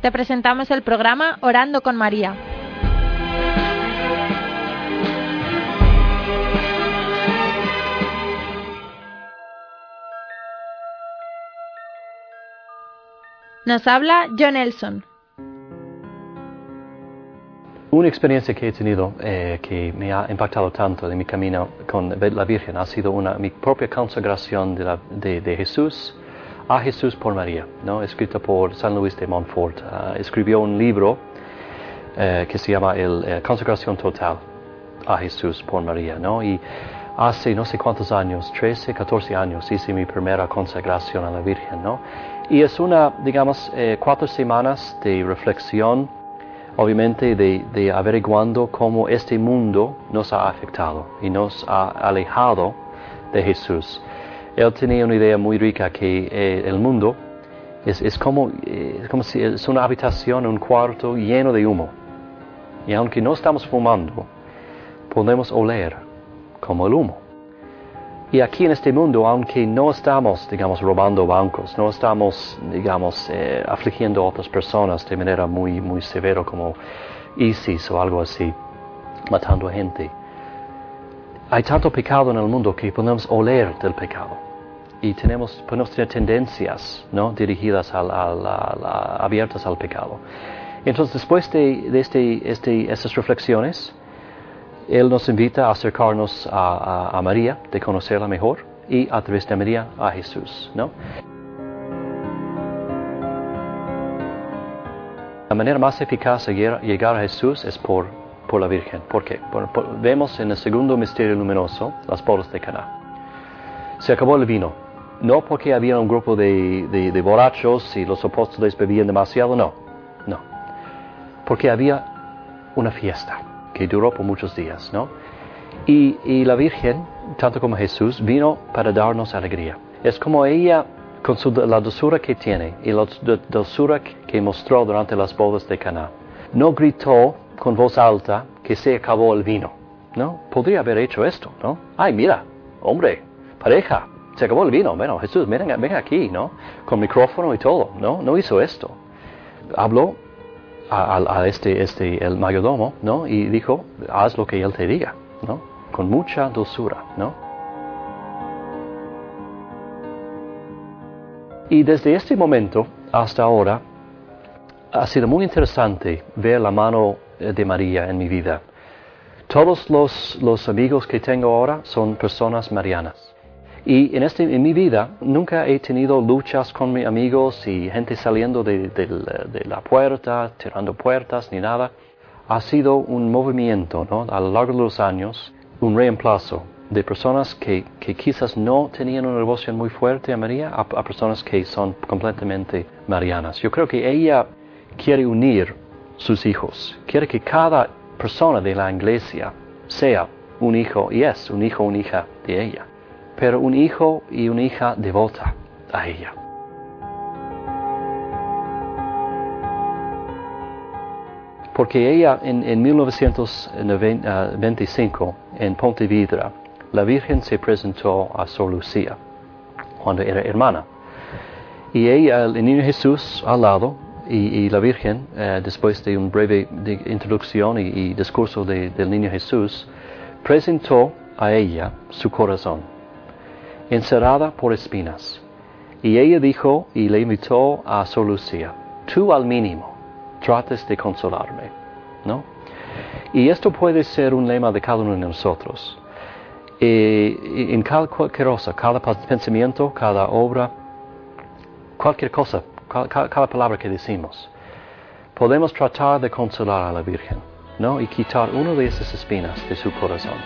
te presentamos el programa Orando con María. Nos habla John Nelson. Una experiencia que he tenido eh, que me ha impactado tanto de mi camino con la Virgen ha sido una, mi propia consagración de, de, Jesús a Jesús por María, ¿no? escrita por San Luis de Montfort. Ah, escribió un libro eh, que se llama el, eh, Consagración Total a Jesús por María. ¿no? Y hace no sé cuántos años, 13, 14 años, hice mi primera consagración a la Virgen. ¿no? Y es una, digamos, cuatro semanas de reflexión obviamente de, averiguando cómo este mundo nos ha afectado y nos ha alejado de Jesús. Él tenía una idea muy rica que eh, el mundo es, como, eh, como si es una habitación, un cuarto lleno de humo. Y aunque no estamos fumando, podemos oler como el humo. Y aquí en este mundo, aunque no estamos, digamos, robando bancos, no estamos, digamos, eh, afligiendo a otras personas de manera muy, muy severa como ISIS o algo así, matando a gente, hay tanto pecado en el mundo que podemos oler del pecado y tenemos, podemos tener tendencias ¿no? dirigidas al, abiertas al pecado. Entonces, después de, este, estas reflexiones, él nos invita a acercarnos a, María, de conocerla mejor, y a través de María a Jesús, ¿no? La manera más eficaz de llegar a Jesús es por, por la Virgen. ¿Por qué? vemos en el segundo misterio luminoso las bodas de Caná. Se acabó el vino. No porque había un grupo de, borrachos y los apóstoles bebían demasiado, no. No. Porque había una fiesta que duró por muchos días, ¿no? Y, la Virgen, tanto como Jesús, vino para darnos alegría. Es como ella, con su, la dulzura que tiene y la dulzura que mostró durante las bodas de Caná, no gritó con voz alta que se acabó el vino, ¿no? Podría haber hecho esto, ¿no? Ay, mira, hombre, pareja, se acabó el vino, bueno, Jesús, venga, venga aquí, ¿no? Con micrófono y todo, ¿no? No hizo esto. Habló a, este, este, el mayordomo, ¿no? Y dijo, haz lo que él te diga, ¿no? Con mucha dulzura, ¿no? Y desde este momento hasta ahora ha sido muy interesante ver la mano de María en mi vida. Todos los, los amigos que tengo ahora son personas marianas. Y en, este, en mi vida nunca he tenido luchas con mis amigos y gente saliendo de, la puerta, tirando puertas, ni nada. Ha sido un movimiento ¿no? a lo largo de los años, un reemplazo de personas que, que quizás no tenían una devoción muy fuerte a María a personas que son completamente marianas. Yo creo que ella quiere unir sus hijos, quiere que cada persona de la iglesia sea un hijo y es un hijo una hija de ella pero un hijo y una hija devota a ella. Porque ella en, 1925 en Pontevedra, la Virgen se presentó a Sor Lucía cuando era hermana. Y ella, el niño Jesús al lado, y, la Virgen, eh, después de una breve introducción y, discurso del niño Jesús, presentó a ella su corazón encerrada por espinas. Y ella dijo y le invitó a Sor Lucía, tú al mínimo trates de consolarme, ¿no? Y esto puede ser un lema de cada uno de nosotros. en cada cualquier cosa, cada pensamiento, cada obra, cualquier cosa, cada, palabra que decimos, podemos tratar de consolar a la Virgen, ¿no? Y quitar una de esas espinas de su corazón.